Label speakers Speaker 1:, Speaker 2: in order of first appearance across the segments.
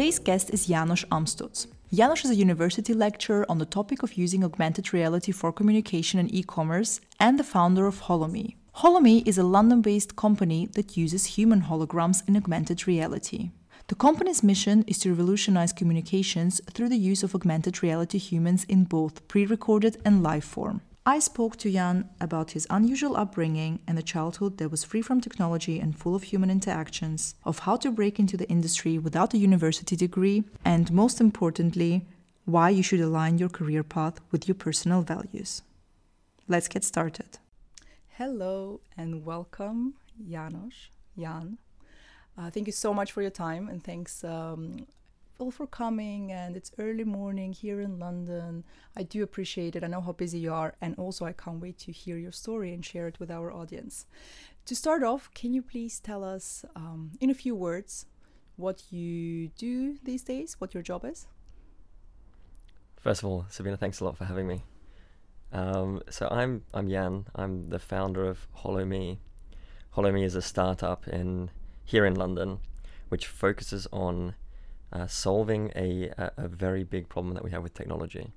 Speaker 1: Today's guest is Janos Amstutz. Janos is a university lecturer on the topic of using augmented reality for communication and e commerce and the founder of HoloMe. HoloMe is a London based company that uses human holograms in augmented reality. The company's mission is to revolutionize communications through the use of augmented reality humans in both pre recorded and live form. I spoke to Jan about his unusual upbringing and a childhood that was free from technology and full of human interactions, of how to break into the industry without a university degree, and most importantly, why you should align your career path with your personal values. Let's get started. Hello and welcome, Janos, Jan. Uh, thank you so much for your time and thanks um, all for coming and it's early morning here in London. I do appreciate it. I know how busy you are and also I can't wait to hear your story and share it with our audience. To start off, can you please tell us um, in a few words what you do these days, what your job is?
Speaker 2: First of all, Sabina, thanks a lot for having me. Um, so I'm I'm Jan. I'm the founder of HoloMe. HoloMe is a startup in here in London, which focuses on uh, solving a, a, very big problem that we have with technology.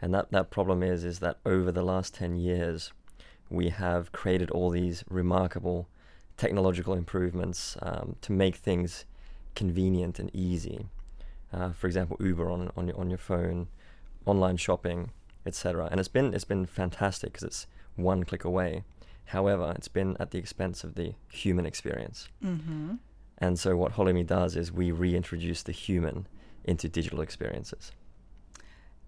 Speaker 2: And that, that problem is is that over the last 10 years, we have created all these remarkable technological improvements um, to make things convenient and easy. Uh, for example, Uber on, on, your, on your phone, online shopping, etc. And it's been, it's been fantastic because it's one click away. However, it's been at the expense of the human experience. Mm-hmm. And so what HoloMe does is we reintroduce the human into digital experiences.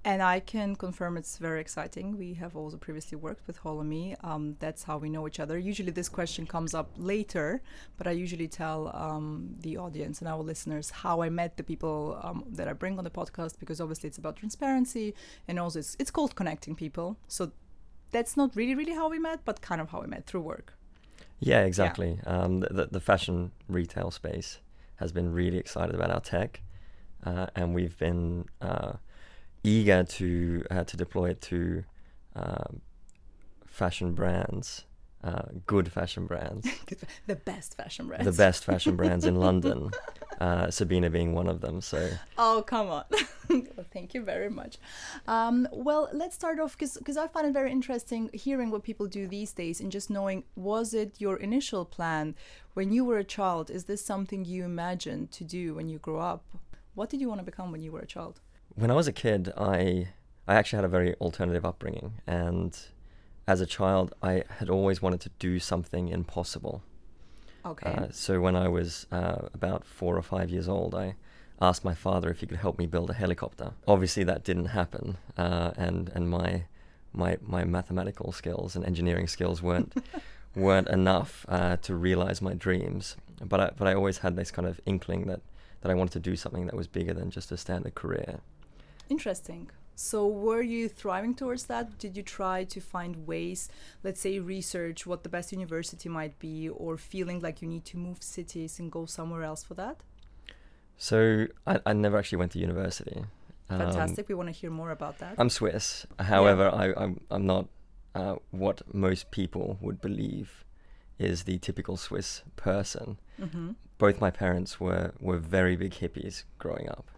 Speaker 1: And I can confirm it's very exciting. We have also previously worked with HoloMe. Um, that's how we know each other. Usually, this question comes up later, but I usually tell um, the audience and our listeners how I met the people um, that I bring on the podcast because obviously it's about transparency and also it's, it's called connecting people. So that's not really, really how we met, but kind of how we met through work.
Speaker 2: Yeah, exactly. Yeah. Um, the, the fashion retail space has been really excited about our tech, uh, and we've been uh, eager to uh, to deploy it to um, fashion brands uh, good fashion brands.
Speaker 1: the best fashion brands.
Speaker 2: The best fashion brands in London. Uh, Sabina being one of them. So.
Speaker 1: Oh come on! well, thank you very much. Um, well, let's start off because I find it very interesting hearing what people do these days and just knowing was it your initial plan when you were a child? Is this something you imagined to do when you grew up? What did you want to become when you were a child?
Speaker 2: When I was a kid, I I actually had a very alternative upbringing and as a child, I had always wanted to do something impossible.
Speaker 1: Okay. Uh,
Speaker 2: so when I was uh, about four or five years old, I asked my father if he could help me build a helicopter. Obviously, that didn't happen, uh, and and my my my mathematical skills and engineering skills weren't weren't enough uh, to realize my dreams. But I, but I always had this kind of inkling that that I wanted to do something that was bigger than just a standard career.
Speaker 1: Interesting. So, were you thriving towards that? Did you try to find ways, let's say, research what the best university might be, or feeling like you need to move cities and go somewhere else for that?
Speaker 2: So, I, I never actually went to university.
Speaker 1: Fantastic. Um, we want to hear more about that.
Speaker 2: I'm Swiss. However, yeah. I, I'm, I'm not uh, what most people would believe is the typical Swiss person. Mm-hmm. Both my parents were, were very big hippies growing up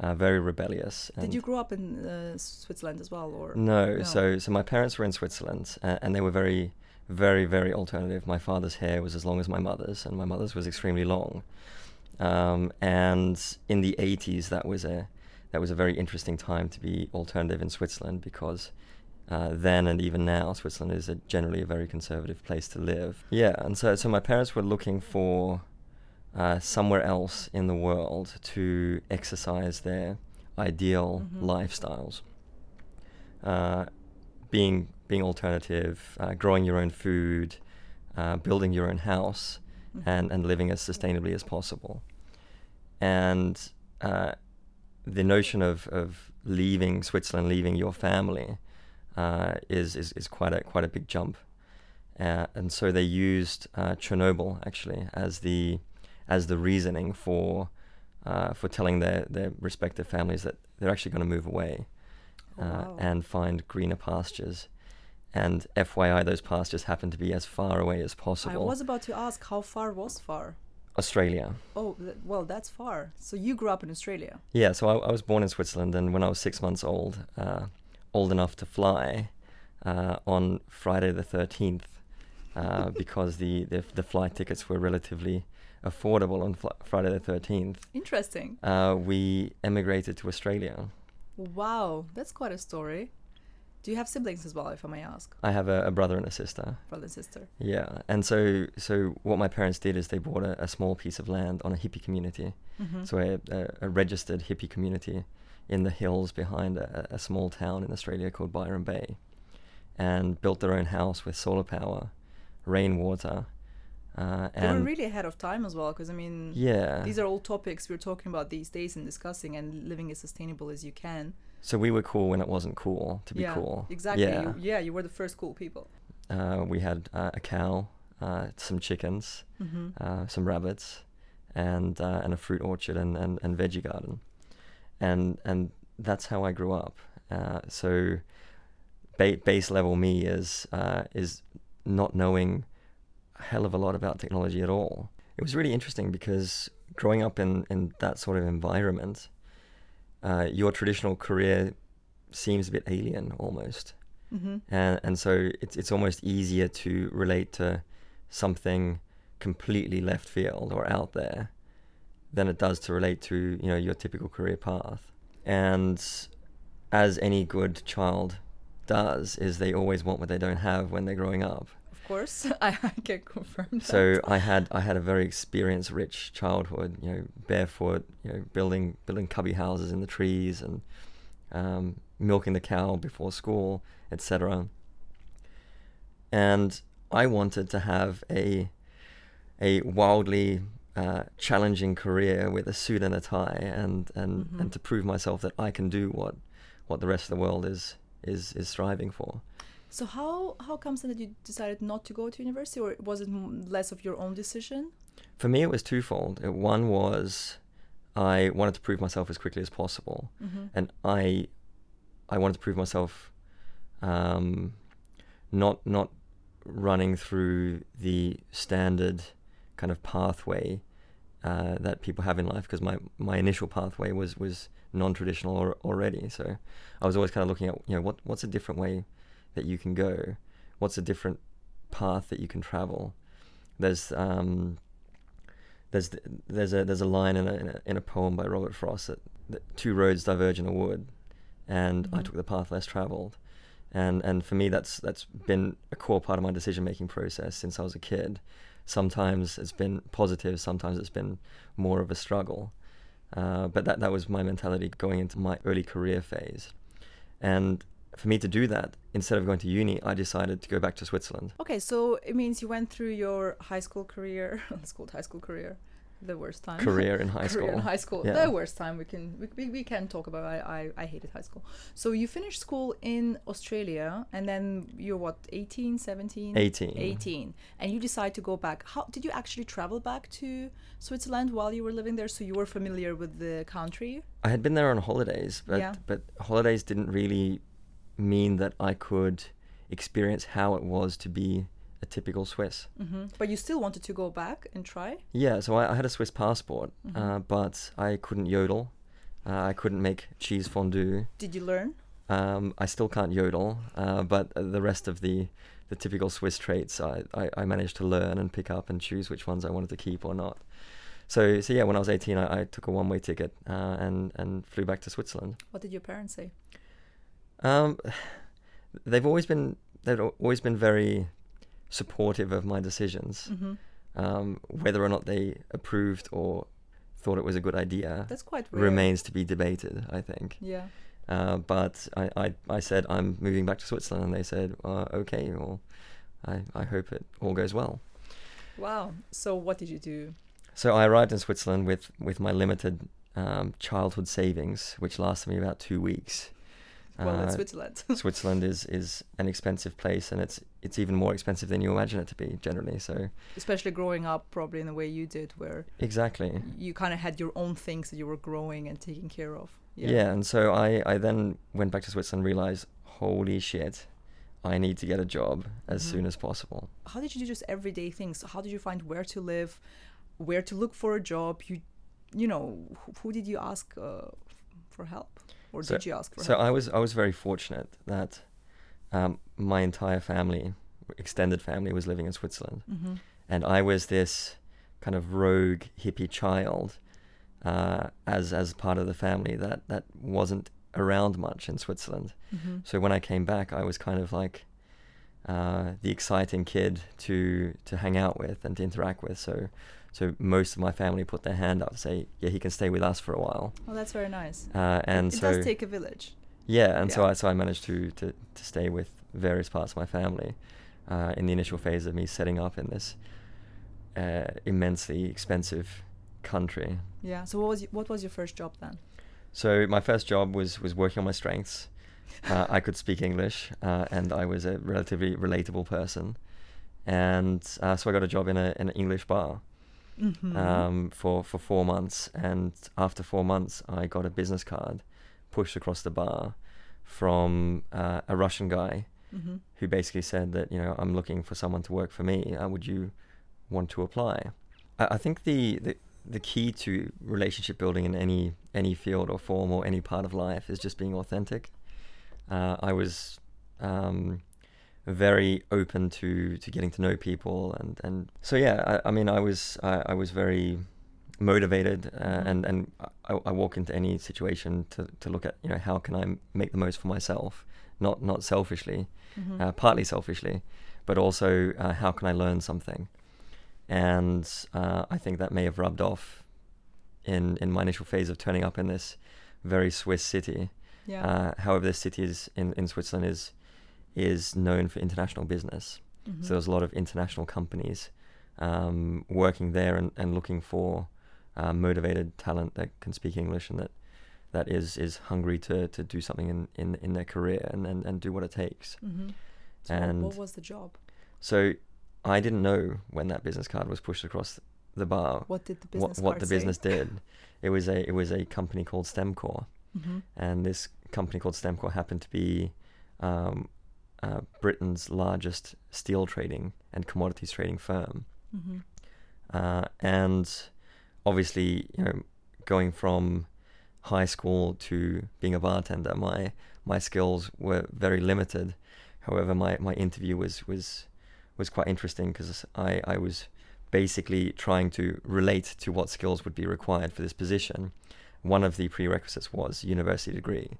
Speaker 2: uh, very rebellious.
Speaker 1: Did you grow up in uh, Switzerland as well, or
Speaker 2: no, no? So, so my parents were in Switzerland, uh, and they were very, very, very alternative. My father's hair was as long as my mother's, and my mother's was extremely long. Um, and in the 80s, that was a that was a very interesting time to be alternative in Switzerland because uh, then and even now, Switzerland is a generally a very conservative place to live. Yeah, and so so my parents were looking for uh, somewhere else in the world to exercise their ideal
Speaker 1: Mhm.
Speaker 2: lifestyles. Uh, being being alternative, uh, growing your own food, uh, building your own house,
Speaker 1: Mhm.
Speaker 2: and, and living as sustainably as possible. And uh, the notion of, of leaving Switzerland, leaving your family, uh, is, is is quite a quite a big jump. Uh, and so they used uh, Chernobyl actually as the as the reasoning for uh, for telling their, their respective families that they're actually going to move away
Speaker 1: Oh,
Speaker 2: uh,
Speaker 1: wow.
Speaker 2: and find greener pastures. And FYI, those pastures happen to be as far away as possible.
Speaker 1: I was about to ask how far was far.
Speaker 2: Australia.
Speaker 1: Oh, th- well, that's far. So you grew up in Australia.
Speaker 2: Yeah, so I, I was born in Switzerland, and when I was six months old, uh, old enough to fly, uh, on Friday the thirteenth, uh, because the, the the flight tickets were relatively affordable on fl- Friday the thirteenth,
Speaker 1: Interesting.
Speaker 2: uh, we emigrated to Australia.
Speaker 1: Wow, that's quite a story. Do you have siblings as well, if I may ask,
Speaker 2: I have a, a brother and a sister.
Speaker 1: brother and sister?
Speaker 2: Yeah, and so so what my parents did is they bought a, a small piece of land on a hippie community,
Speaker 1: Mm-hmm.
Speaker 2: so a, a, a registered hippie community in the hills behind a, a small town in Australia called Byron Bay, and built their own house with solar power, rainwater, uh,
Speaker 1: they were really ahead of time as well, because I mean,
Speaker 2: yeah.
Speaker 1: these are all topics we're talking about these days and discussing, and living as sustainable as you can.
Speaker 2: so we were cool when it wasn't cool to be
Speaker 1: yeah,
Speaker 2: cool.
Speaker 1: Exactly.
Speaker 2: Yeah.
Speaker 1: You, yeah, you were the first cool people.
Speaker 2: Uh, we had uh, a cow, uh, some chickens,
Speaker 1: Mm-hmm.
Speaker 2: uh, some rabbits, and uh, and a fruit orchard and, and, and veggie garden, and and that's how I grew up. Uh, so ba- base level me is uh, is not knowing hell of a lot about technology at all. It was really interesting because growing up in, in that sort of environment, uh, your traditional career seems a bit alien almost
Speaker 1: Mm-hmm.
Speaker 2: and and so it's it's almost easier to relate to something completely left field or out there than it does to relate to you know your typical career path. And as any good child does, is they always want what they don't have when they're growing up.
Speaker 1: Of course, I, I can confirm that.
Speaker 2: So I had I had a very experience rich childhood. You know, barefoot, you know, building building cubby houses in the trees and um, milking the cow before school, etc. And I wanted to have a a wildly uh, challenging career with a suit and a tie, and and,
Speaker 1: Mhm.
Speaker 2: and to prove myself that I can do what what the rest of the world is is is striving for.
Speaker 1: So how how comes it that you decided not to go to university, or was it less of your own decision?
Speaker 2: For me, it was twofold. Uh, One was I wanted to prove myself as quickly as possible,
Speaker 1: Mm-hmm.
Speaker 2: and I I wanted to prove myself um, not not running through the standard kind of pathway uh, that people have in life because my, my initial pathway was was non-traditional or, already so I was always kind of looking at you know what what's a different way that you can go? What's a different path that you can travel? There's um there's there's a there's a line in a in a, in a poem by Robert Frost that, that two roads diverge in a wood and I
Speaker 1: Mhm.
Speaker 2: took the path less traveled. And and for me that's that's been a core part of my decision making process since I was a kid. Sometimes it's been positive sometimes it's been more of a struggle. Uh, but that that was my mentality going into my early career phase. And for me to do that instead of going to uni I decided to go back to Switzerland
Speaker 1: Okay, so it means you went through your high school career. Let's call it high school career. The worst time.
Speaker 2: career in high
Speaker 1: career
Speaker 2: school
Speaker 1: in high school.
Speaker 2: Yeah.
Speaker 1: The worst time we can we, we, we can talk about. I, I I hated high school. So you finished school in Australia, and then you're what 18, 17?
Speaker 2: 18
Speaker 1: 18 and you decide to go back how did you actually travel back to switzerland while you were living there so you were familiar with the country
Speaker 2: I had been there on holidays, but
Speaker 1: Yeah.
Speaker 2: but holidays didn't really mean that I could experience how it was to be a typical Swiss.
Speaker 1: hmm but you still wanted to go back and try
Speaker 2: Yeah, so I, I had a Swiss passport,
Speaker 1: Mhm.
Speaker 2: uh, but I couldn't yodel. Uh, I couldn't make cheese fondue.
Speaker 1: did you learn
Speaker 2: Um, I still can't yodel, uh, but the rest of the the typical Swiss traits I, I, I managed to learn and pick up and choose which ones I wanted to keep or not. So so yeah, when I was 18, I, I took a one way ticket uh, and and flew back to Switzerland.
Speaker 1: what did your parents say
Speaker 2: Um, they've always been they've always been very supportive of my decisions.
Speaker 1: hmm
Speaker 2: Um, whether or not they approved or thought it was a good idea
Speaker 1: That's quite rare.
Speaker 2: remains to be debated. I think.
Speaker 1: Yeah.
Speaker 2: Uh, but I, I, I said I'm moving back to Switzerland, and they said, uh, okay, well, I, I hope it all goes well.
Speaker 1: Wow. So what did you do?
Speaker 2: So I arrived in Switzerland with, with my limited um, childhood savings, which lasted me about two weeks.
Speaker 1: Well, it's
Speaker 2: Uh,
Speaker 1: Switzerland.
Speaker 2: Switzerland is, is an expensive place, and it's it's even more expensive than you imagine it to be generally. So
Speaker 1: Especially growing up, probably in the way you did, where
Speaker 2: exactly,
Speaker 1: you kind of had your own things that you were growing and taking care of.
Speaker 2: yeah. yeah, And so I, I then went back to Switzerland, and realized, holy shit, I need to get a job as
Speaker 1: Mhm.
Speaker 2: soon as possible.
Speaker 1: How did you do just everyday things? How did you find where to live, where to look for a job? You, you know, who, who did you ask uh, for help, or
Speaker 2: So-
Speaker 1: did you ask for
Speaker 2: So
Speaker 1: help?
Speaker 2: I was I was very fortunate that um, my entire family, extended family, was living in Switzerland,
Speaker 1: hmm
Speaker 2: and I was this kind of rogue hippie child uh, as as part of the family that that wasn't around much in Switzerland.
Speaker 1: hmm
Speaker 2: So when I came back, I was kind of like uh, the exciting kid to to hang out with and to interact with. So so most of my family put their hand up to say, yeah, he can stay with us for a while.
Speaker 1: Oh, that's very nice.
Speaker 2: Uh, and
Speaker 1: it
Speaker 2: so
Speaker 1: does take a village.
Speaker 2: yeah, and so I so I managed to to, to stay with various parts of my family uh, in the initial phase of me setting up in this uh, immensely expensive country.
Speaker 1: Yeah. So what was y- what was your first job then?
Speaker 2: So my first job was was working on my strengths. Uh, I could speak English, uh, and I was a relatively relatable person, and uh, so I got a job in a in an English bar
Speaker 1: Mm-hmm.
Speaker 2: um, for for four months, and after four months, I got a business card pushed across the bar from uh, a Russian guy
Speaker 1: hmm
Speaker 2: who basically said that you know I'm looking for someone to work for me. Uh, would you want to apply? I, I think the, the the key to relationship building in any any field or form or any part of life is just being authentic. Uh, I was um, very open to to getting to know people and and so yeah. I, I mean I was I, I was very motivated uh,
Speaker 1: Mhm.
Speaker 2: and and I, I walk into any situation to, to look at you know how can I make the most for myself not not selfishly
Speaker 1: hmm
Speaker 2: uh, partly selfishly, but also uh, how can I learn something? And uh, I think that may have rubbed off in in my initial phase of turning up in this very Swiss city.
Speaker 1: yeah.
Speaker 2: Uh, however, this city is in, in Switzerland is is known for international business.
Speaker 1: Mhm.
Speaker 2: So there's a lot of international companies um, working there and, and looking for uh, motivated talent that can speak English and that that is is hungry to, to do something in, in, in their career and, and, and do what it takes.
Speaker 1: Mhm. So
Speaker 2: and-
Speaker 1: what was the job?
Speaker 2: So I didn't know when that business card was pushed across the bar
Speaker 1: What did the business
Speaker 2: what the
Speaker 1: say?
Speaker 2: business did. It was a it was a company called Stemcor,
Speaker 1: Mhm.
Speaker 2: and this company called Stemcor happened to be um, uh, Britain's largest steel trading and commodities trading firm.
Speaker 1: Mhm.
Speaker 2: Uh, and obviously, you know, going from high school to being a bartender, my my skills were very limited. However, my, my interview was was was quite interesting because I, I was basically trying to relate to what skills would be required for this position. One of the prerequisites was university degree,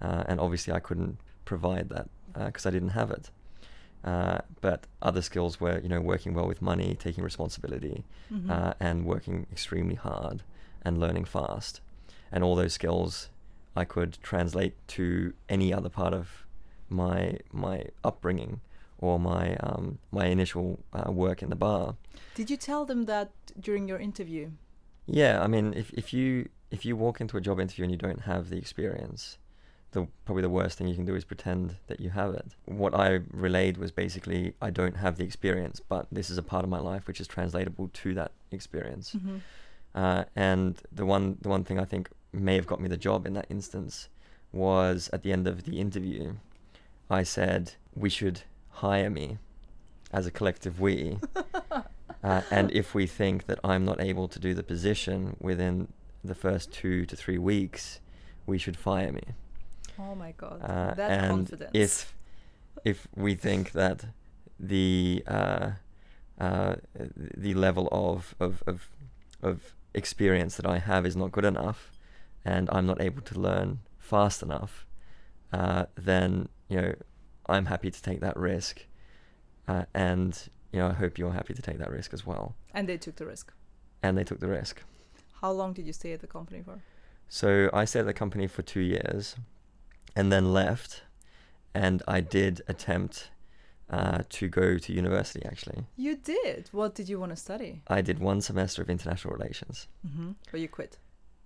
Speaker 2: uh, and obviously I couldn't provide that because I didn't have it. Uh, but other skills were, you know, working well with money, taking responsibility,
Speaker 1: Mhm.
Speaker 2: uh, and working extremely hard and learning fast. And all those skills I could translate to any other part of my my upbringing or my um, my initial uh, work in the bar.
Speaker 1: Did you tell them that during your interview?
Speaker 2: Yeah, I mean, if if you if you walk into a job interview and you don't have the experience, the probably the worst thing you can do is pretend that you have it. What I relayed was basically I don't have the experience, but this is a part of my life which is translatable to that experience.
Speaker 1: Mhm.
Speaker 2: Uh, and the one the one thing I think may have got me the job in that instance was at the end of the interview, I said we should hire me as a collective we, uh, and if we think that I'm not able to do the position within the first two to three weeks, we should fire me.
Speaker 1: Oh my god,
Speaker 2: Uh,
Speaker 1: that
Speaker 2: and
Speaker 1: confidence.
Speaker 2: if if we think that the uh, uh, the level of, of of of experience that I have is not good enough, and I'm not able to learn fast enough, uh, then you know I'm happy to take that risk, uh, and you know I hope you're happy to take that risk as well.
Speaker 1: And they took the risk.
Speaker 2: And they took the risk.
Speaker 1: How long did you stay at the company for?
Speaker 2: So I stayed at the company for two years, and then left, and I did attempt uh, to go to university. Actually,
Speaker 1: You did. What did you want to study?
Speaker 2: I did one semester of international relations,
Speaker 1: Mm-hmm. But you quit.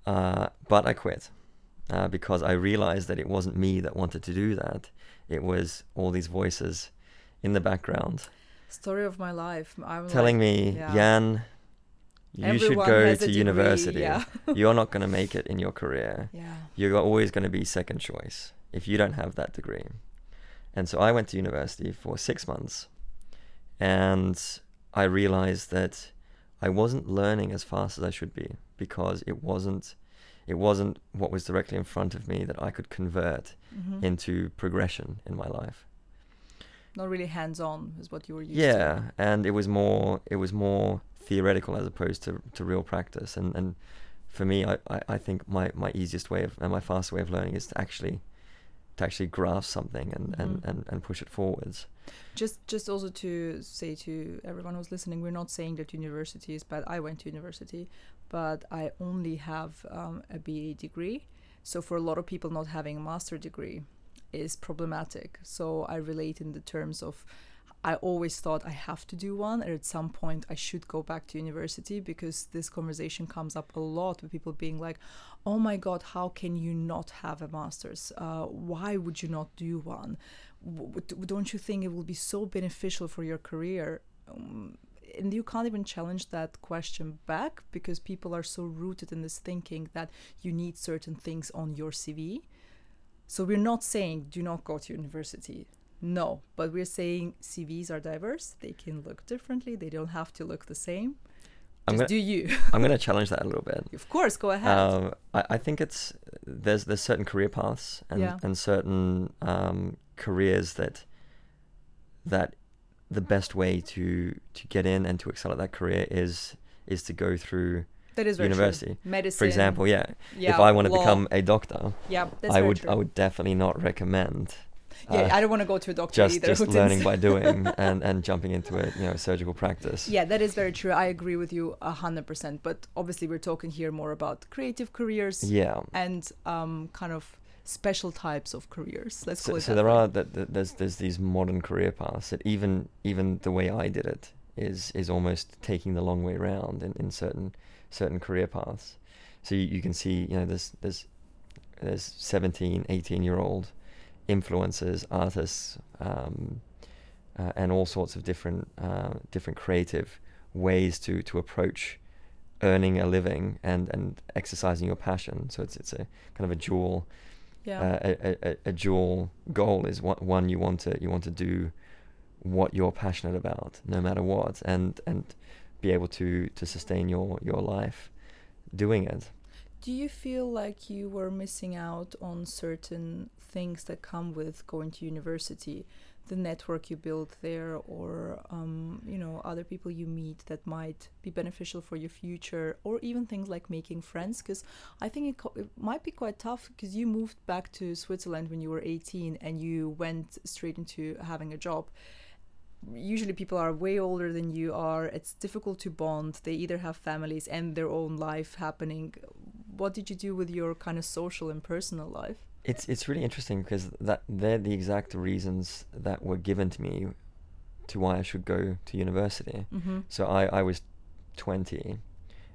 Speaker 2: uh, but I quit uh, because I realized that it wasn't me that wanted to do that. It was all these voices in the background
Speaker 1: Story of my life. I'm
Speaker 2: telling
Speaker 1: like,
Speaker 2: me,
Speaker 1: yeah.
Speaker 2: Jan, you should go to
Speaker 1: degree,
Speaker 2: university.
Speaker 1: Yeah.
Speaker 2: You're not going to make it in your career.
Speaker 1: yeah.
Speaker 2: You're always going to be second choice if you don't have that degree. And so I went to university for six months, and I realized that I wasn't learning as fast as I should be because it wasn't it wasn't what was directly in front of me that I could convert
Speaker 1: Mhm.
Speaker 2: into progression in my life.
Speaker 1: Not really hands-on is what you were used
Speaker 2: yeah
Speaker 1: to.
Speaker 2: and it was more it was more theoretical as opposed to, to real practice and and for me I, I, I think my, my easiest way of and my fastest way of learning is to actually to actually grasp something and, and,
Speaker 1: Mhm.
Speaker 2: and, and push it forwards
Speaker 1: Just just also to say to everyone who's listening, we're not saying that university is bad. I went to university, but I only have um, a BA degree. So for a lot of people, not having a master degree is problematic. So I relate in the terms of I always thought I have to do one, and at some point I should go back to university because this conversation comes up a lot with people being like, "Oh my God, how can you not have a master's? Uh, why would you not do one? Don't you think it will be so beneficial for your career?" Um, and you can't even challenge that question back because people are so rooted in this thinking that you need certain things on your CV. So we're not saying do not go to university. No, but we're saying CVs are diverse. They can look differently. They don't have to look the same.
Speaker 2: I'm
Speaker 1: Just
Speaker 2: gonna,
Speaker 1: do you.
Speaker 2: I'm going to challenge that a little bit
Speaker 1: of course, go ahead.
Speaker 2: um, I, I think it's there's there's certain career paths and,
Speaker 1: Yeah.
Speaker 2: and certain um, careers that that the best way to to get in and to excel at that career is is to go through
Speaker 1: that is very true.
Speaker 2: university.
Speaker 1: Medicine.
Speaker 2: for example yeah,
Speaker 1: yeah,
Speaker 2: if i want to become a doctor
Speaker 1: yeah,
Speaker 2: i would
Speaker 1: true.
Speaker 2: i would definitely not recommend
Speaker 1: yeah,
Speaker 2: uh,
Speaker 1: I don't want to go to a doctor
Speaker 2: just
Speaker 1: either.
Speaker 2: just learning by doing and and jumping into a you know surgical practice
Speaker 1: Yeah, that is very true. I agree with you a hundred percent. But obviously, we're talking here more about creative careers
Speaker 2: yeah
Speaker 1: and um, kind of special types of careers. Let's
Speaker 2: so,
Speaker 1: call it
Speaker 2: so there
Speaker 1: way.
Speaker 2: are there's there's these modern career paths that even even the way I did it is is almost taking the long way round in, in certain certain career paths. So you, you can see you know there's there's there's 17, 18 year old influencers, artists, um, uh, and all sorts of different uh, different creative ways to to approach earning a living and and exercising your passion. So it's it's a kind of a dual
Speaker 1: yeah.
Speaker 2: uh, a, a, a dual goal is one, one you want to you want to do what you're passionate about no matter what and and be able to to sustain your your life doing it
Speaker 1: Do you feel like you were missing out on certain things that come with going to university? The network you build there, or um, you know, other people you meet that might be beneficial for your future, or even things like making friends. Because I think it, co- it might be quite tough because you moved back to Switzerland when you were 18 and you went straight into having a job usually people are way older than you are it's difficult to bond they either have families and their own life happening what did you do with your kind of social and personal life
Speaker 2: it's it's really interesting because that they're the exact reasons that were given to me to why I should go to university
Speaker 1: mm-hmm.
Speaker 2: so I, I was 20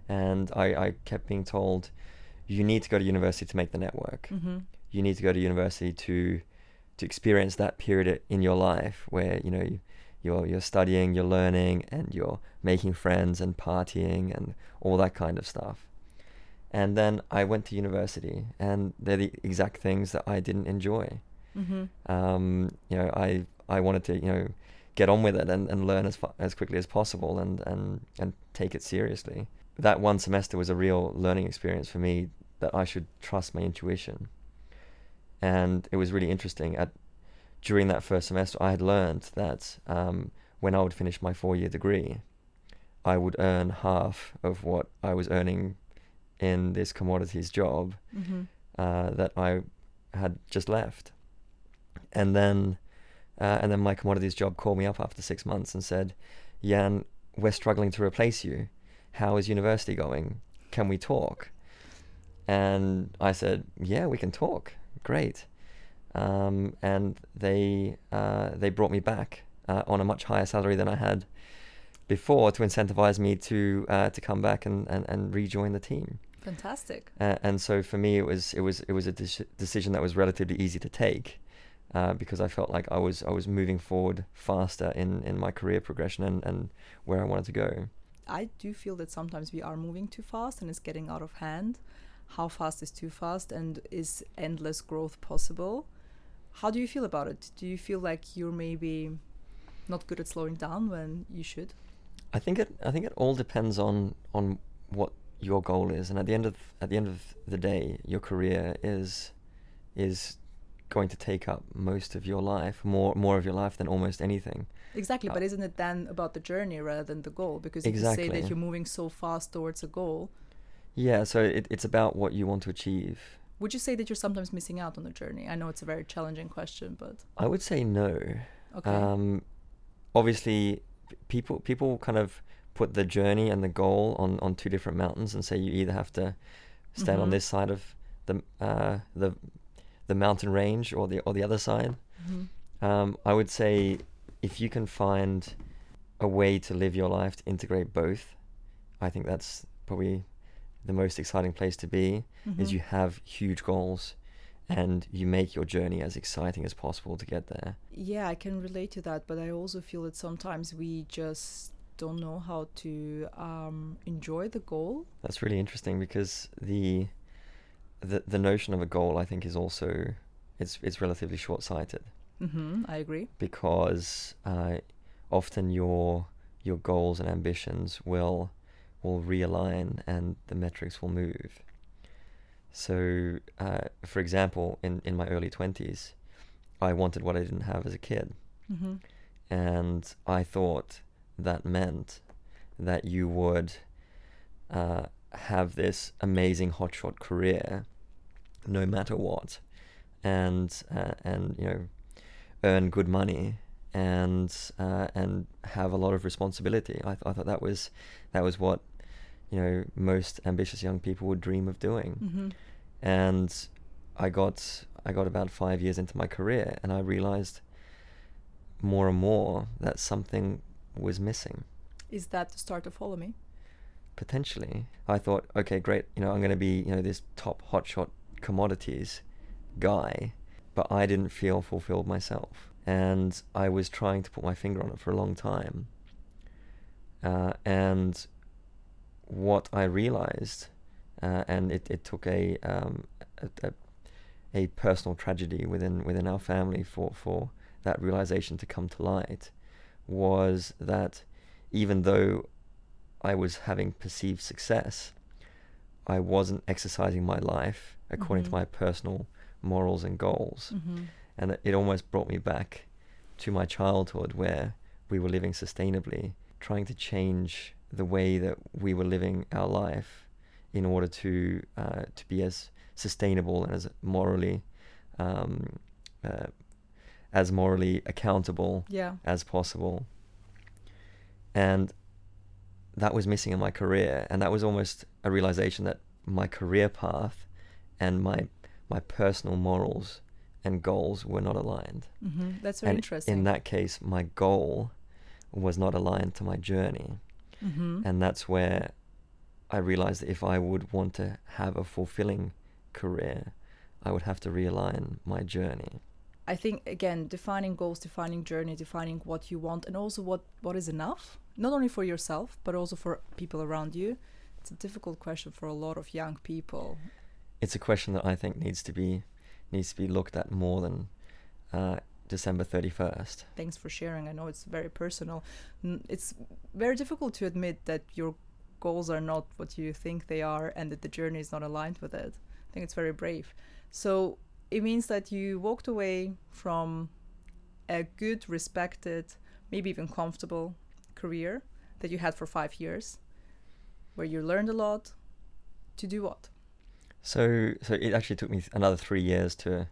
Speaker 2: and I, I kept being told you need to go to university to make the network
Speaker 1: Mm-hmm.
Speaker 2: you need to go to university to to experience that period in your life where you know you, you're you're studying, you're learning, and you're making friends and partying and all that kind of stuff. And then I went to university, and they're the exact things that I didn't enjoy.
Speaker 1: Mm-hmm.
Speaker 2: Um, you know, I I wanted to you know get on with it and, and learn as fa- as quickly as possible and, and and take it seriously. That one semester was a real learning experience for me that I should trust my intuition. And it was really interesting. At during that first semester, I had learned that um, when I would finish my four year degree, I would earn half of what I was earning in this commodities job
Speaker 1: Mm-hmm.
Speaker 2: uh, that I had just left. And then uh, and then my commodities job called me up after six months and said, Jan, we're struggling to replace you. How is university going? Can we talk? And I said, yeah, we can talk. Great. Um, and they uh, they brought me back uh, on a much higher salary than I had before to incentivize me to uh, to come back and, and, and rejoin the team.
Speaker 1: Fantastic.
Speaker 2: Uh, and so for me, it was it was it was a de- decision that was relatively easy to take uh, because I felt like I was I was moving forward faster in, in my career progression and, and where I wanted to go.
Speaker 1: I do feel that sometimes we are moving too fast and it's getting out of hand. How fast is too fast and is endless growth possible? How do you feel about it? Do you feel like you're maybe not good at slowing down when you should?
Speaker 2: I think it I think it all depends on on what your goal is and at the end of at the end of the day your career is is going to take up most of your life more more of your life than almost anything.
Speaker 1: Exactly uh, but isn't it then about the journey rather than the goal? Because exactly. you say that you're moving so fast towards a goal
Speaker 2: yeah so it, it's about what you want to achieve.
Speaker 1: would you say that you're sometimes missing out on the journey? I know it's a very challenging question but
Speaker 2: i would say no.
Speaker 1: Okay.
Speaker 2: Um, obviously people people kind of put the journey and the goal on, on two different mountains and say you either have to stand mm-hmm. on this side of the uh, the the mountain range or the or the other side. Mm-hmm. Um, I would say if you can find a way to live your life to integrate both, I think that's probably the most exciting place to be. Mm-hmm. Is you have huge goals and you make your journey as exciting as possible to get there.
Speaker 1: Yeah, I can relate to that, but I also feel that sometimes we just don't know how to um, enjoy the goal.
Speaker 2: That's really interesting because the the the notion of a goal, I think, is also it's it's relatively short sighted.
Speaker 1: Mm-hmm, I agree.
Speaker 2: Because uh, often your your goals and ambitions will will realign and the metrics will move. So, uh, for example, in, in my early 20s, I wanted what I didn't have as a kid. Mm-hmm. And I thought that meant that you would uh, have this amazing hotshot career no matter what and uh, and you know earn good money and uh, and have a lot of responsibility I, th- I thought that was that was what you know most ambitious young people would dream of doing mm-hmm. and I got I got about five years into my career and I realized more and more that something was missing.
Speaker 1: Is that the start of follow me?
Speaker 2: Potentially. I thought okay great you know I'm going to be you know this top hotshot commodities guy but I didn't feel fulfilled myself. And I was trying to put my finger on it for a long time. Uh, and what I realized, uh, and it, it took a, um, a, a, a personal tragedy within within our family for for that realization to come to light, was that even though I was having perceived success, I wasn't exercising my life according mm-hmm. to my personal morals and goals, mm-hmm. and it, almost brought me back to my childhood where we were living sustainably, trying to change the way that we were living our life in order to uh, to be as sustainable and as morally um, uh, as morally accountable
Speaker 1: yeah.
Speaker 2: as possible. And that was missing in my career, and that was almost a realization that my career path and my my personal morals and goals were not aligned.
Speaker 1: Mm-hmm. That's very
Speaker 2: and
Speaker 1: interesting.
Speaker 2: In that case, my goal was not aligned to my journey. Mm-hmm. And that's where I realized that if I would want to have a fulfilling career, I would have to realign my journey.
Speaker 1: I think again, defining goals, defining journey, defining what you want, and also what what is enough, not only for yourself but also for people around you. It's a difficult question for a lot of young people.
Speaker 2: It's a question that I think needs to be needs to be looked at more than uh, December 31st.
Speaker 1: Thanks for sharing. I know it's very personal. It's very difficult to admit that your goals are not what you think they are and that the journey is not aligned with it. I think it's very brave. So it means that you walked away from a good, respected, maybe even comfortable career that you had for five years, where you learned a lot. To do what?
Speaker 2: So, so it actually took me another three years to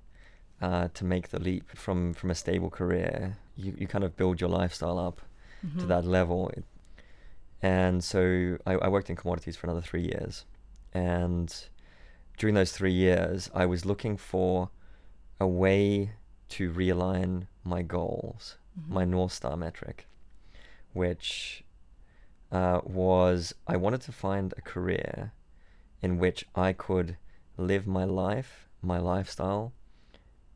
Speaker 2: uh, to make the leap from from a stable career, you, you kind of build your lifestyle up
Speaker 1: Mhm.
Speaker 2: to that level. And so I, I worked in commodities for another three years. And during those three years, I was looking for a way to realign my goals,
Speaker 1: Mhm.
Speaker 2: my North Star metric, which uh, was I wanted to find a career in which I could live my life, my lifestyle,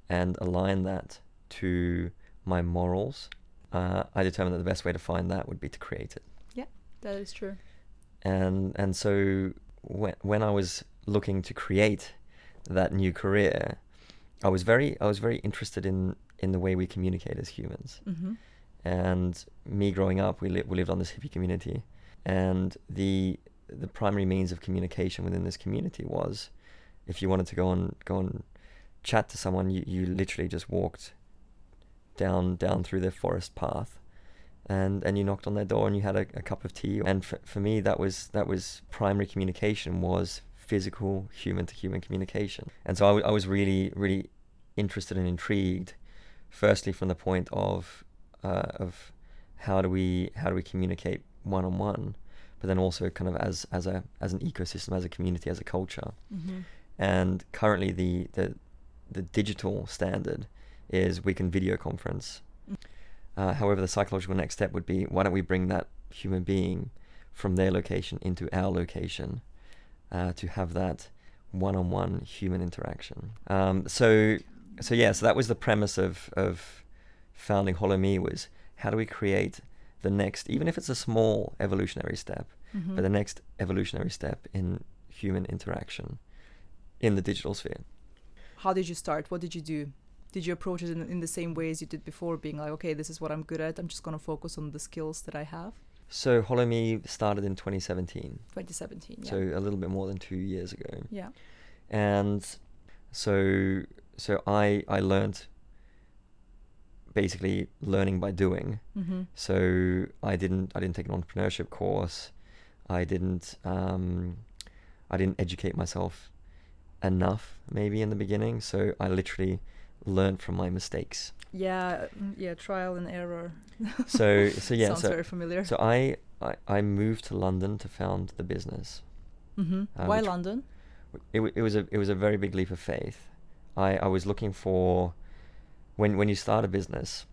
Speaker 2: and align that to my morals. Uh, I determined that the best way to find that would be to create it.
Speaker 1: Yeah, that is true.
Speaker 2: And and so when when I was looking to create that new career, I was very I was very interested in in the way we communicate as humans.
Speaker 1: Mm-hmm.
Speaker 2: And me growing up, we, li- we lived on this hippie community, and the the primary means of communication within this community was, if you wanted to go and go and chat to someone, you, you literally just walked down down through the forest path, and and you knocked on their door and you had a, a cup of tea. And for, for me, that was that was primary communication was physical human to human communication. And so I, w- I was really really interested and intrigued, firstly from the point of uh, of how do we how do we communicate one on one, but then also kind of as as a as an ecosystem, as a community, as a culture.
Speaker 1: Mm-hmm.
Speaker 2: And currently the the the digital standard is we can video conference.
Speaker 1: Mm.
Speaker 2: Uh, however, the psychological next step would be why don't we bring that human being from their location into our location uh, to have that one-on-one human interaction. Um, so, so yeah, so that was the premise of of founding HoloMe was how do we create the next, even if it's a small evolutionary step,
Speaker 1: Mm-hmm.
Speaker 2: but the next evolutionary step in human interaction in the digital sphere.
Speaker 1: How did you start? What did you do? Did you approach it in, in the same way as you did before, being like, okay, this is what I'm good at. I'm just gonna focus on the skills that I have.
Speaker 2: So HoloMe started in 2017,
Speaker 1: 2017. Yeah.
Speaker 2: so a little bit more than two years ago.
Speaker 1: yeah.
Speaker 2: and so so I I learned basically learning by doing.
Speaker 1: Mm-hmm.
Speaker 2: So I didn't I didn't take an entrepreneurship course. I didn't um, I didn't educate myself enough maybe in the beginning. So I literally learned from my mistakes.
Speaker 1: Yeah. mm, Yeah. Trial and error.
Speaker 2: So so yeah
Speaker 1: Sounds
Speaker 2: so
Speaker 1: very familiar.
Speaker 2: so I, I I moved to London to found the business.
Speaker 1: mm-hmm.
Speaker 2: uh,
Speaker 1: Why London?
Speaker 2: it, it was a it was a very big leap of faith. I, I was looking for when when you start a business,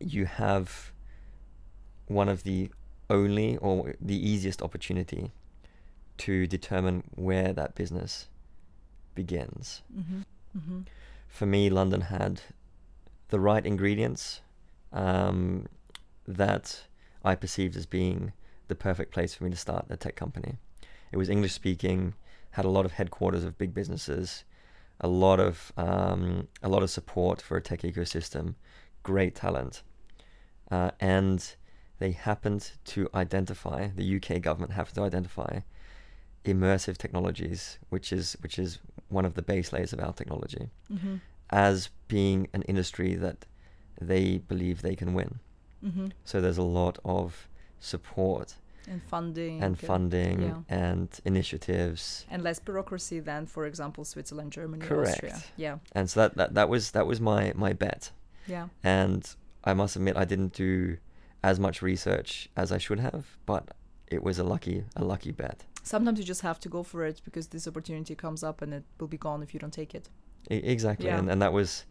Speaker 2: you have one of the only or the easiest opportunity to determine where that business begins.
Speaker 1: Mm-hmm. Mm-hmm.
Speaker 2: For me, London had the right ingredients um, that I perceived as being the perfect place for me to start a tech company. It was English speaking, had a lot of headquarters of big businesses, a lot of um, a lot of support for a tech ecosystem, great talent, uh, and they happened to identify the UK government happened to identify immersive technologies, which is which is one of the base layers of our technology,
Speaker 1: Mm-hmm.
Speaker 2: as being an industry that they believe they can win.
Speaker 1: Mm-hmm.
Speaker 2: So there's a lot of support
Speaker 1: And funding.
Speaker 2: and funding
Speaker 1: yeah.
Speaker 2: and initiatives.
Speaker 1: And less bureaucracy than, for example, Switzerland, Germany,
Speaker 2: Correct.
Speaker 1: Austria. Yeah.
Speaker 2: And so that, that, that was that was my, my bet.
Speaker 1: Yeah.
Speaker 2: And I must admit I didn't do as much research as I should have, but it was a lucky a lucky bet.
Speaker 1: Sometimes you just have to go for it because this opportunity comes up and it will be gone if you don't take it.
Speaker 2: E- exactly.
Speaker 1: Yeah.
Speaker 2: And and that was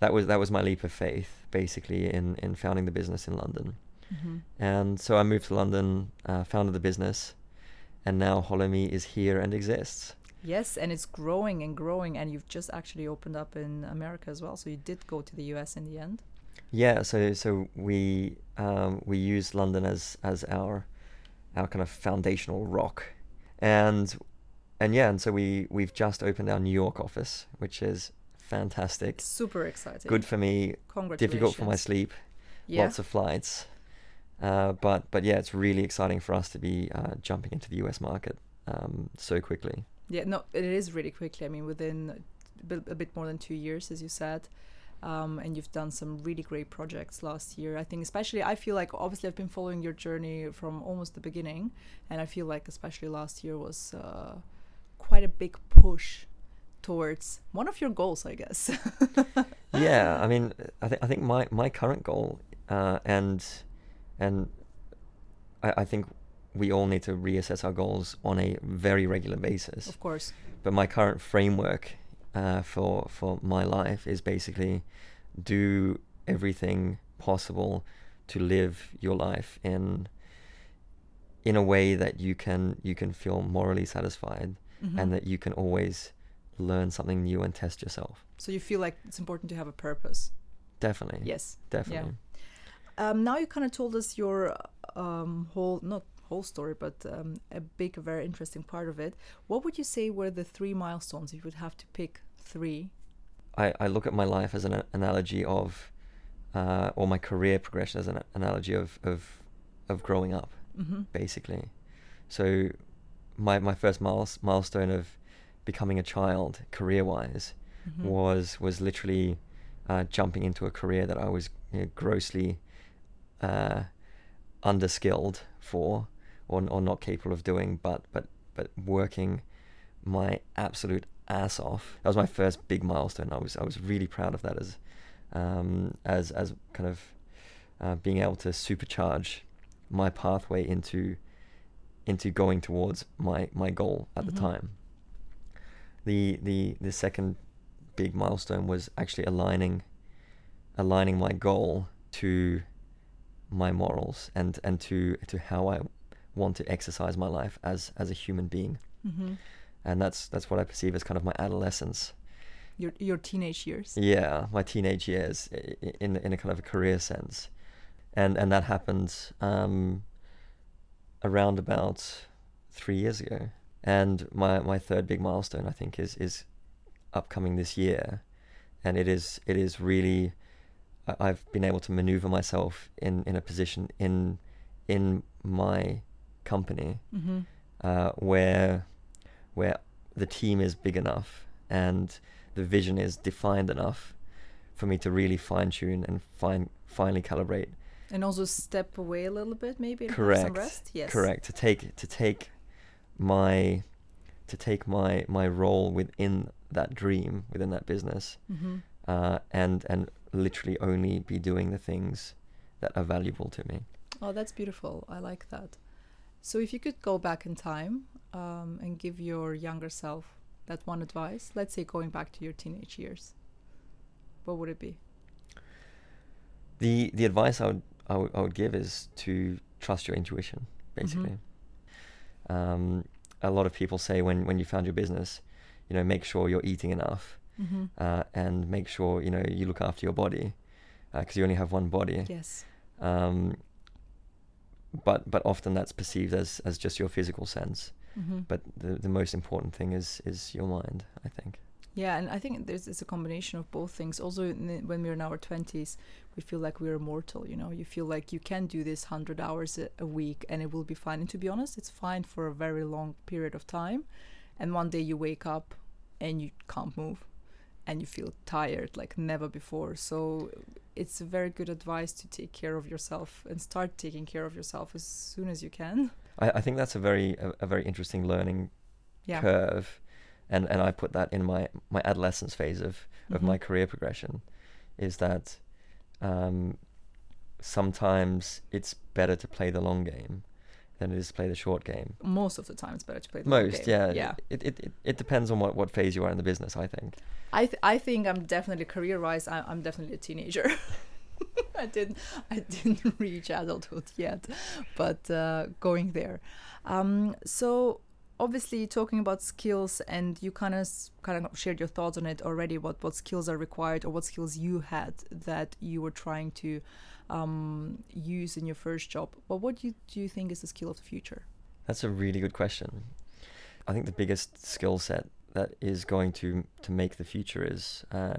Speaker 2: that was that was my leap of faith basically in in founding the business in London.
Speaker 1: Mm-hmm.
Speaker 2: And so I moved to London, uh, founded the business, and now HoloMe is here and exists.
Speaker 1: Yes, and it's growing and growing, and you've just actually opened up in America as well. So you did go to the US in the end.
Speaker 2: Yeah, so so we um, we use London as as our our kind of foundational rock, and and yeah, and so we we've just opened our New York office, which is fantastic.
Speaker 1: Super exciting.
Speaker 2: Good for me,
Speaker 1: Congratulations.
Speaker 2: difficult for my sleep,
Speaker 1: Yeah.
Speaker 2: lots of flights, uh, but but yeah, it's really exciting for us to be uh, jumping into the U.S. market um, so quickly.
Speaker 1: Yeah, no, it is really quickly. I mean, within a bit, a bit more than two years, as you said. Um, and you've done some really great projects last year. I think, especially, I feel like obviously I've been following your journey from almost the beginning, and I feel like especially last year was uh, quite a big push towards one of your goals, I guess.
Speaker 2: yeah, I mean, I think I think my my current goal, uh, and and I, I think we all need to reassess our goals on a very regular basis.
Speaker 1: Of course.
Speaker 2: But my current framework uh, for for my life is basically do everything possible to live your life in in a way that you can you can feel morally satisfied
Speaker 1: Mhm.
Speaker 2: and that you can always learn something new and test yourself.
Speaker 1: So you feel like it's important to have a purpose.
Speaker 2: Definitely.
Speaker 1: Yes.
Speaker 2: Definitely.
Speaker 1: Um, now you kind of told us your um, whole, not whole story, but um, a big, very interesting part of it. What would you say were the three milestones if you would have to pick three?
Speaker 2: I, I look at my life as an analogy of, uh, or my career progression as an analogy of, of, of growing up,
Speaker 1: Mm-hmm.
Speaker 2: basically. So, my, my first miles, milestone of becoming a child, career wise,
Speaker 1: Mm-hmm.
Speaker 2: was was literally uh, jumping into a career that I was you know, grossly uh, underskilled for, or or not capable of doing, but but but working my absolute ass off. That was my first big milestone. I was I was really proud of that as um, as as kind of uh, being able to supercharge my pathway into into going towards my my goal at
Speaker 1: Mhm.
Speaker 2: the time. The the the second big milestone was actually aligning aligning my goal to my morals and and to to how I want to exercise my life as as a human being.
Speaker 1: Mm-hmm.
Speaker 2: and that's that's what I perceive as kind of my adolescence.
Speaker 1: Your your teenage years.
Speaker 2: yeah my teenage years in in a kind of a career sense. And and that happened um around about 3 years ago. And my my third big milestone I think is is upcoming this year. And it is it is really I've been able to maneuver myself in in a position in in my company
Speaker 1: Mm-hmm.
Speaker 2: uh, where where the team is big enough and the vision is defined enough for me to really fine tune and fine finally calibrate.
Speaker 1: And also step away a little bit, maybe.
Speaker 2: Correct.
Speaker 1: Have some rest. Yes.
Speaker 2: Correct. To take to take my to take my my role within that dream within that business
Speaker 1: Mm-hmm.
Speaker 2: uh, and and literally only be doing the things that are valuable to me.
Speaker 1: Oh, that's beautiful. I like that. So, if you could go back in time um, and give your younger self that one advice, let's say going back to your teenage years, what would it be?
Speaker 2: the the advice I would, I would I would give is to trust your intuition, basically. Um, a lot of people say when when you found your business, you know, make sure you're eating enough,
Speaker 1: Mm-hmm.
Speaker 2: uh, and make sure you know you look after your body, because you only have one body.
Speaker 1: Yes.
Speaker 2: Um, but but often that's perceived as as just your physical sense.
Speaker 1: Mm-hmm.
Speaker 2: But the the most important thing is is your mind. I think.
Speaker 1: Yeah, and I think there's it's a combination of both things. Also, in the, when we're in our twenties, we feel like we're immortal. You know, you feel like you can do this hundred hours a, a week and it will be fine. And to be honest, it's fine for a very long period of time. And one day you wake up and you can't move, and you feel tired like never before. So it's a very good advice to take care of yourself and start taking care of yourself as soon as you can.
Speaker 2: I, I think that's a very a, a very interesting learning
Speaker 1: Yeah.
Speaker 2: curve and and I put that in my my adolescence phase of of my
Speaker 1: Mhm.
Speaker 2: career progression is that um sometimes it's better to play the long game than it is to play the short game
Speaker 1: Most of the time, it's better to play the
Speaker 2: most
Speaker 1: game.
Speaker 2: yeah
Speaker 1: Yeah.
Speaker 2: it, it it it depends on what what phase you are in the business i think
Speaker 1: I th- I think I'm definitely career wise. I- I'm definitely a teenager. I didn't I didn't reach adulthood yet, but uh, going there. Um, so obviously talking about skills, and you kind of kind of shared your thoughts on it already. What what skills are required, or what skills you had that you were trying to um, use in your first job. But what do you, do you think is the skill of the future?
Speaker 2: that's a really good question i think the biggest skill set that is going to to make the future is uh,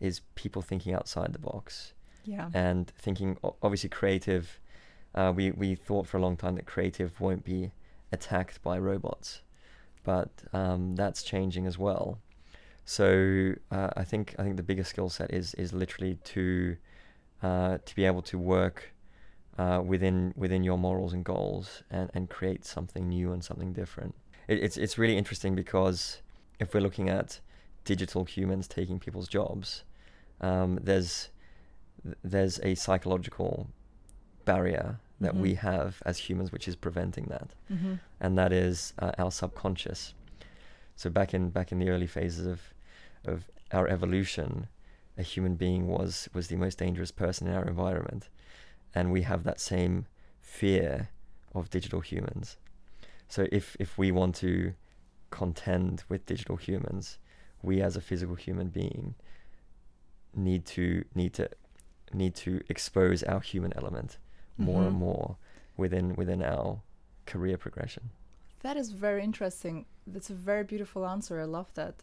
Speaker 2: is people thinking outside the box
Speaker 1: Yeah.
Speaker 2: and thinking obviously creative uh, we we thought for a long time that creative won't be attacked by robots. But um, that's changing as well. So uh, I think I think the biggest skill set is is literally to uh, to be able to work uh, within within your morals and goals and, and create something new and something different. It, it's it's really interesting because if we're looking at digital humans taking people's jobs, um, there's there's a psychological barrier that mm-hmm. we have as humans, which is preventing that, mm-hmm. and that is uh, our subconscious. So back in back in the early phases of of our evolution, a human being was was the most dangerous person in our environment, and we have that same fear of digital humans. So if if we want to contend with digital humans, we as a physical human being need to need to need to expose our human element more mm-hmm. and more within within our career progression.
Speaker 1: That is very interesting. That's a very beautiful answer. I love that.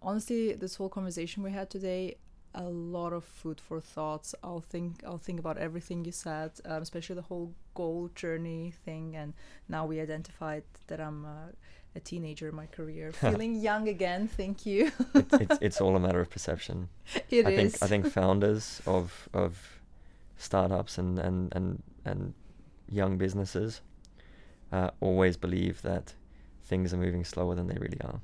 Speaker 1: Honestly, this whole conversation we had today, a lot of food for thoughts. I'll think I'll think about everything you said, um, especially the whole goal journey thing. And now we identified that I'm uh, a teenager in my career, feeling young again. Thank you.
Speaker 2: it, it's, it's all a matter of perception.
Speaker 1: It
Speaker 2: I
Speaker 1: is.
Speaker 2: think I think founders of of startups and and and and young businesses uh, always believe that things are moving slower than they really are.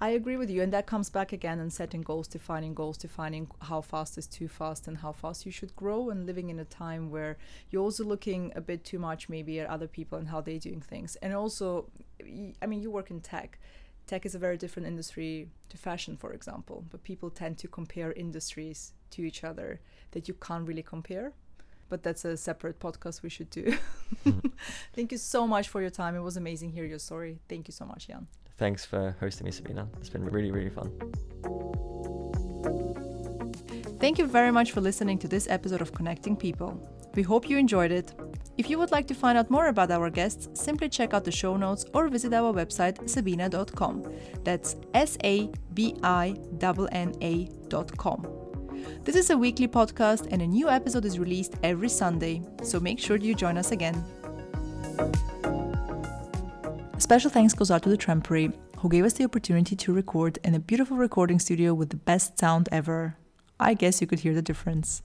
Speaker 1: I agree with you, and that comes back again in setting goals, defining goals, defining how fast is too fast and how fast you should grow, and living in a time where you're also looking a bit too much maybe at other people and how they're doing things. And also, I mean, you work in tech. Tech is a very different industry to fashion, for example, but people tend to compare industries to each other that you can't really compare but that's a separate podcast we should do. Mm-hmm. Thank you so much for your time. It was amazing hear your story. Thank you so much, Jan.
Speaker 2: Thanks for hosting me, Sabinna. It's been really, really fun.
Speaker 1: Thank you very much for listening to this episode of Connecting People. We hope you enjoyed it. If you would like to find out more about our guests, simply check out the show notes or visit our website sabinna.com. That's S A B I N N A.com. This is a weekly podcast, and a new episode is released every Sunday, so make sure you join us again. Special thanks goes out to the Trampery, who gave us the opportunity to record in a beautiful recording studio with the best sound ever. I guess you could hear the difference.